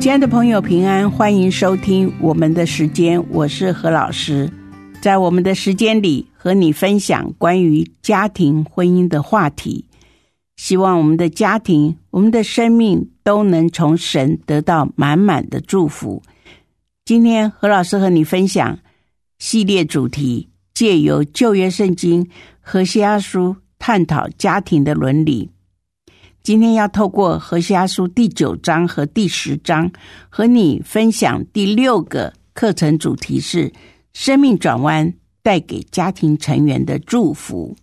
亲爱的朋友，平安，欢迎收听我们的时间，我是何老师。在我们的时间里，和你分享关于家庭婚姻的话题。希望我们的家庭、我们的生命都能从神得到满满的祝福。今天何老师和你分享系列主题，借由旧约圣经和西阿书探讨家庭的伦理。今天要透过《何西阿书》第九章和第十章，和你分享第六个课程主题是“生命转弯带给家庭成员的祝福”。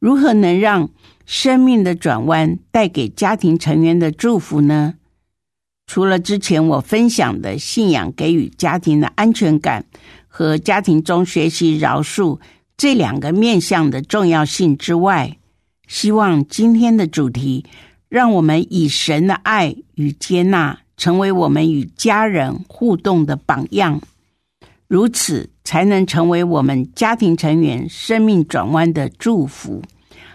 如何能让生命的转弯带给家庭成员的祝福呢？除了之前我分享的信仰给予家庭的安全感和家庭中学习饶恕这两个面向的重要性之外，希望今天的主题，让我们以神的爱与接纳，成为我们与家人互动的榜样，如此才能成为我们家庭成员生命转弯的祝福。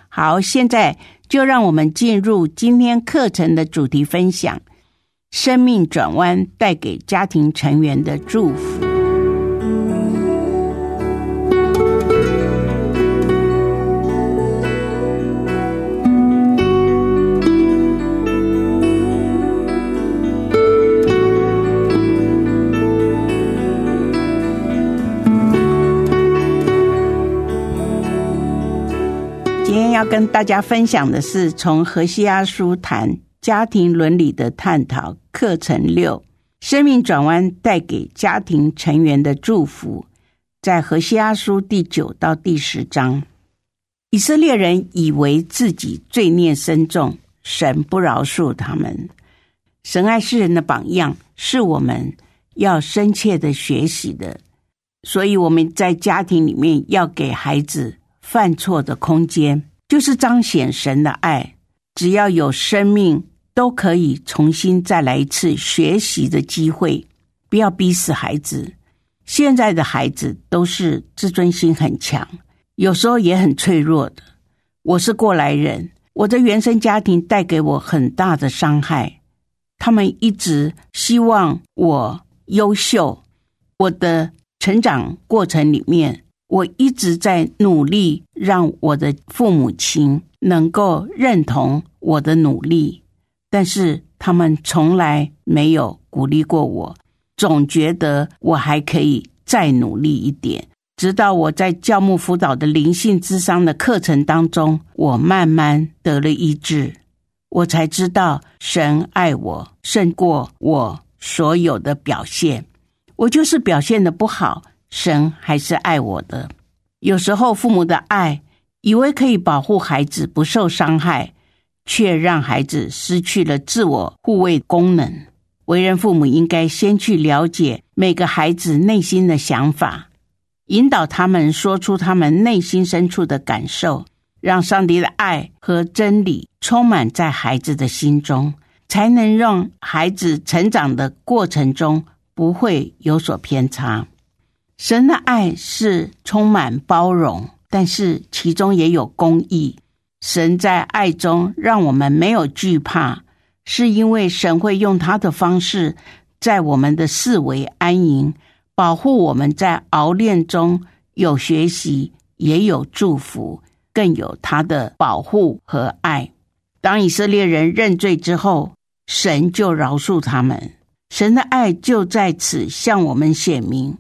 好，现在就让我们进入今天课程的主题分享：生命转弯带给家庭成员的祝福。跟大家分享的是从何西阿书谈家庭伦理的探讨课程六，生命转弯带给家庭成员的祝福，在何西阿书第九到第十章，以色列人以为自己罪孽深重，神不饶恕他们。神爱世人的榜样是我们要深切的学习的，所以我们在家庭里面要给孩子犯错的空间。就是彰显神的爱，只要有生命，都可以重新再来一次学习的机会。不要逼死孩子。现在的孩子都是自尊心很强，有时候也很脆弱的。我是过来人，我的原生家庭带给我很大的伤害。他们一直希望我优秀，我的成长过程里面。我一直在努力，让我的父母亲能够认同我的努力，但是他们从来没有鼓励过我，总觉得我还可以再努力一点。直到我在教牧辅导的灵性智商的课程当中，我慢慢得了医治，我才知道神爱我胜过我所有的表现，我就是表现的不好。神还是爱我的。有时候父母的爱，以为可以保护孩子不受伤害，却让孩子失去了自我护卫功能。为人父母应该先去了解每个孩子内心的想法，引导他们说出他们内心深处的感受，让上帝的爱和真理充满在孩子的心中，才能让孩子成长的过程中不会有所偏差。神的爱是充满包容，但是其中也有公义。神在爱中让我们没有惧怕，是因为神会用他的方式在我们的四围安营，保护我们在熬炼中有学习，也有祝福，更有他的保护和爱。当以色列人认罪之后，神就饶恕他们，神的爱就在此向我们显明。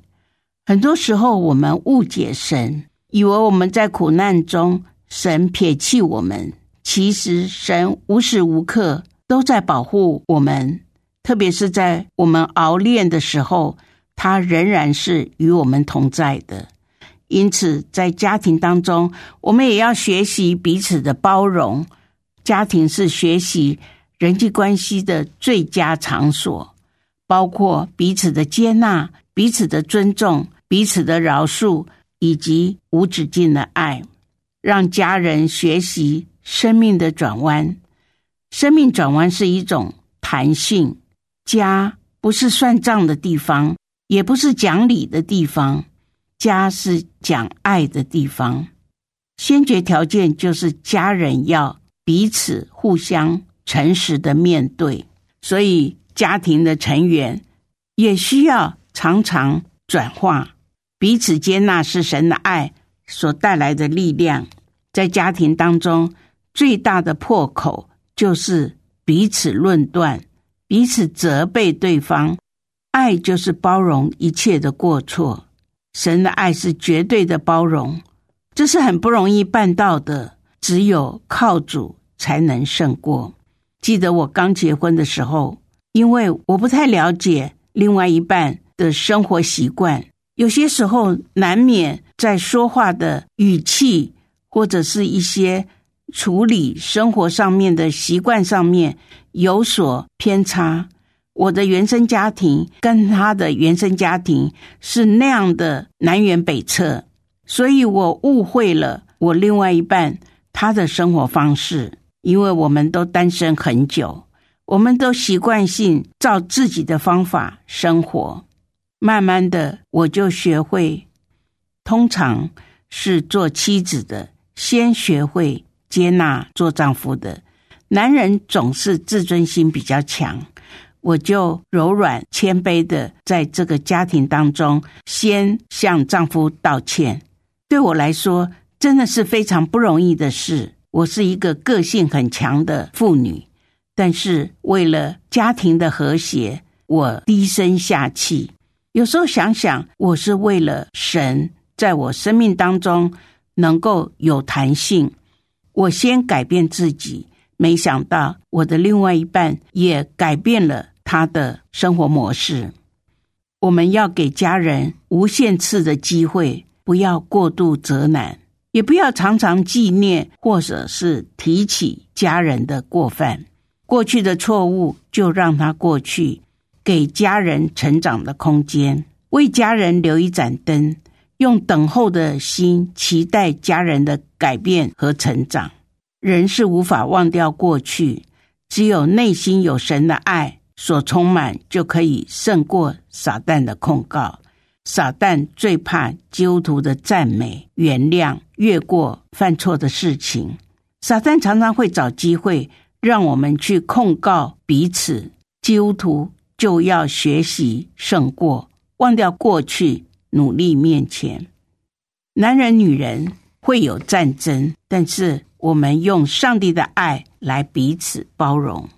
很多时候，我们误解神，以为我们在苦难中，神撇弃我们。其实，神无时无刻都在保护我们，特别是在我们熬炼的时候，他仍然是与我们同在的。因此，在家庭当中，我们也要学习彼此的包容。家庭是学习人际关系的最佳场所，包括彼此的接纳、彼此的尊重、彼此的饶恕，以及无止境的爱。让家人学习生命的转弯。生命转弯是一种弹性。家不是算账的地方，也不是讲理的地方。家是讲爱的地方。先决条件就是家人要彼此互相诚实的面对，所以家庭的成员也需要常常转化。彼此接纳是神的爱所带来的力量。在家庭当中，最大的破口就是彼此论断、彼此责备对方。爱就是包容一切的过错。神的爱是绝对的包容，这是很不容易办到的，只有靠主才能胜过。记得我刚结婚的时候，因为我不太了解另外一半的生活习惯，有些时候难免在说话的语气。或者是一些处理生活上面的习惯上面有所偏差，我的原生家庭跟他的原生家庭是那样的南辕北辙，所以我误会了我另外一半他的生活方式，因为我们都单身很久，我们都习惯性照自己的方法生活，慢慢的我就学会，通常是做妻子的。先学会接纳做丈夫的男人，总是自尊心比较强。我就柔软谦卑的在这个家庭当中，先向丈夫道歉。对我来说，真的是非常不容易的事。我是一个个性很强的妇女，但是为了家庭的和谐，我低声下气。有时候想想，我是为了神在我生命当中。能够有弹性，我先改变自己，没想到我的另外一半也改变了他的生活模式。我们要给家人无限次的机会，不要过度责难，也不要常常纪念或者是提起家人的过犯。过去的错误就让它过去，给家人成长的空间，为家人留一盏灯。用等候的心期待家人的改变和成长。人是无法忘掉过去，只有内心有神的爱所充满，就可以胜过撒旦的控告。撒旦最怕基督徒的赞美、原谅、越过犯错的事情。撒旦常常会找机会让我们去控告彼此。基督徒就要学习胜过，忘掉过去。努力面前，男人女人会有战争，但是我们用上帝的爱来彼此包容。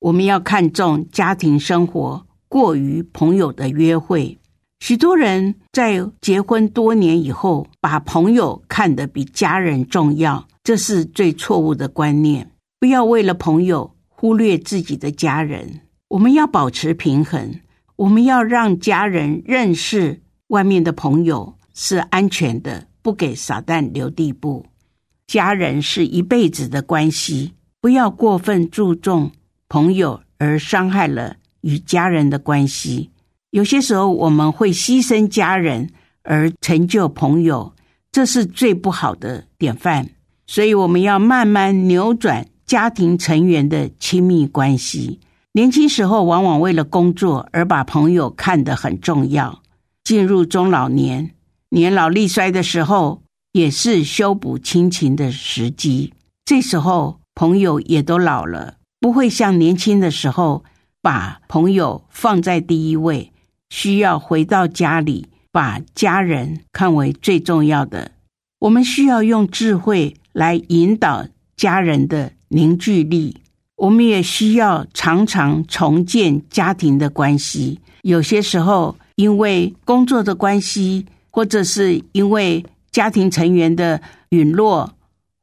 我们要看重家庭生活，过于朋友的约会。许多人在结婚多年以后，把朋友看得比家人重要，这是最错误的观念。不要为了朋友忽略自己的家人。我们要保持平衡，我们要让家人认识。外面的朋友是安全的，不给撒旦留地步。家人是一辈子的关系，不要过分注重朋友而伤害了与家人的关系。有些时候我们会牺牲家人而成就朋友，这是最不好的典范。所以我们要慢慢扭转家庭成员的亲密关系。年轻时候往往为了工作而把朋友看得很重要。进入中老年、年老力衰的时候，也是修补亲情的时机。这时候，朋友也都老了，不会像年轻的时候把朋友放在第一位，需要回到家里，把家人看为最重要的。我们需要用智慧来引导家人的凝聚力。我们也需要常常重建家庭的关系。有些时候。因为工作的关系，或者是因为家庭成员的陨落，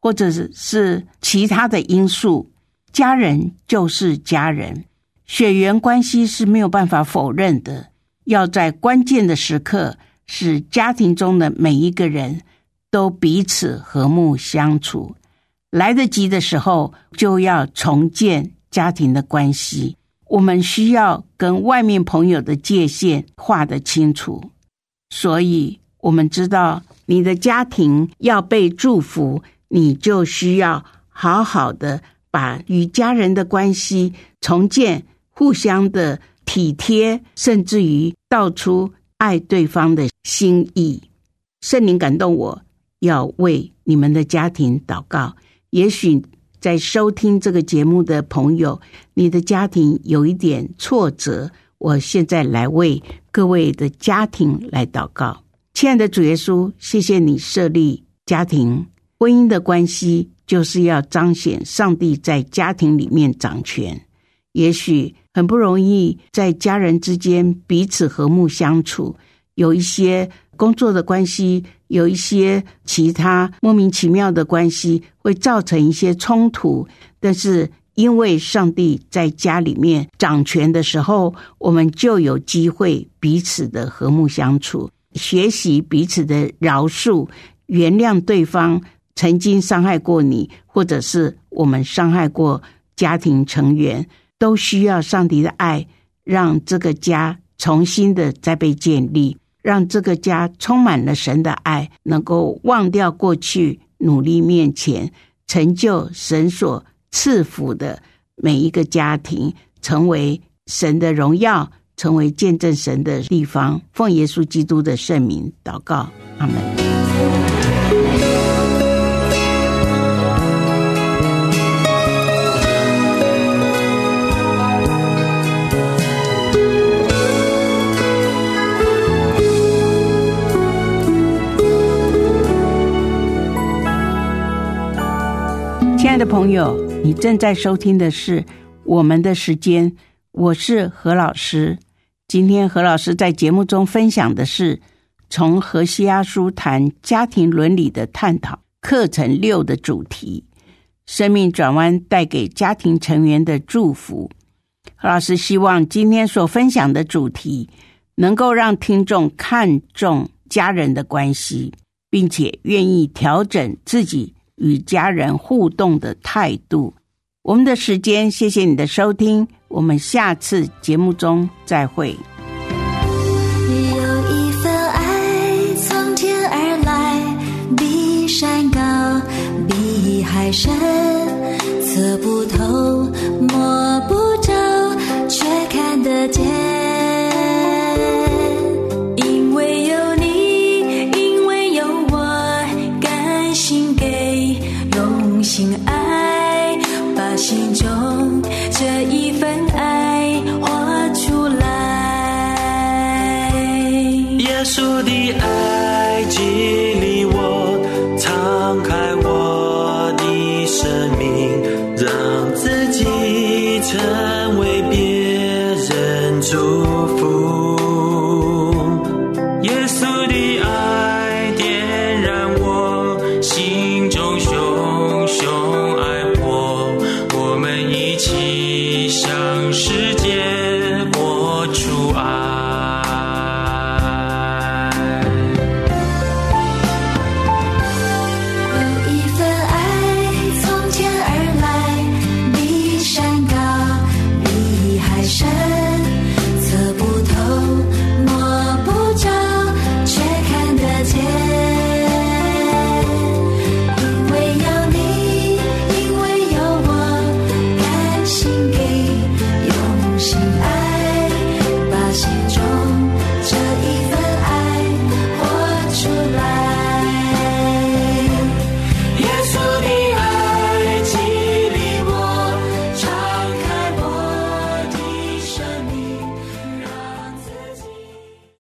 或者是是其他的因素，家人就是家人，血缘关系是没有办法否认的。要在关键的时刻，使家庭中的每一个人都彼此和睦相处。来得及的时候，就要重建家庭的关系。我们需要跟外面朋友的界限划得清楚。所以，我们知道你的家庭要被祝福，你就需要好好的把与家人的关系重建，互相的体贴，甚至于道出爱对方的心意。圣灵感动我，要为你们的家庭祷告。也许在收听这个节目的朋友，你的家庭有一点挫折，我现在来为各位的家庭来祷告。亲爱的主耶稣，谢谢你设立家庭婚姻的关系，就是要彰显上帝在家庭里面掌权。也许很不容易，在家人之间彼此和睦相处，有一些。工作的关系有一些其他莫名其妙的关系，会造成一些冲突。但是因为上帝在家里面掌权的时候，我们就有机会彼此的和睦相处，学习彼此的饶恕，原谅对方曾经伤害过你，或者是我们伤害过家庭成员，都需要上帝的爱，让这个家重新的再被建立。让这个家充满了神的爱，能够忘掉过去，努力面前，成就神所赐福的每一个家庭，成为神的荣耀，成为见证神的地方。奉耶稣基督的圣名祷告，阿门。的朋友，你正在收听的是《我们的时间》，我是何老师。今天何老师在节目中分享的是从何西阿书谈家庭伦理的探讨课程六的主题：生命转弯带给家庭成员的祝福。何老师希望今天所分享的主题能够让听众看重家人的关系，并且愿意调整自己。与家人互动的态度。我们的时间，谢谢你的收听，我们下次节目中再会。有一份爱从天而来，比山高，比海深，测不这一份爱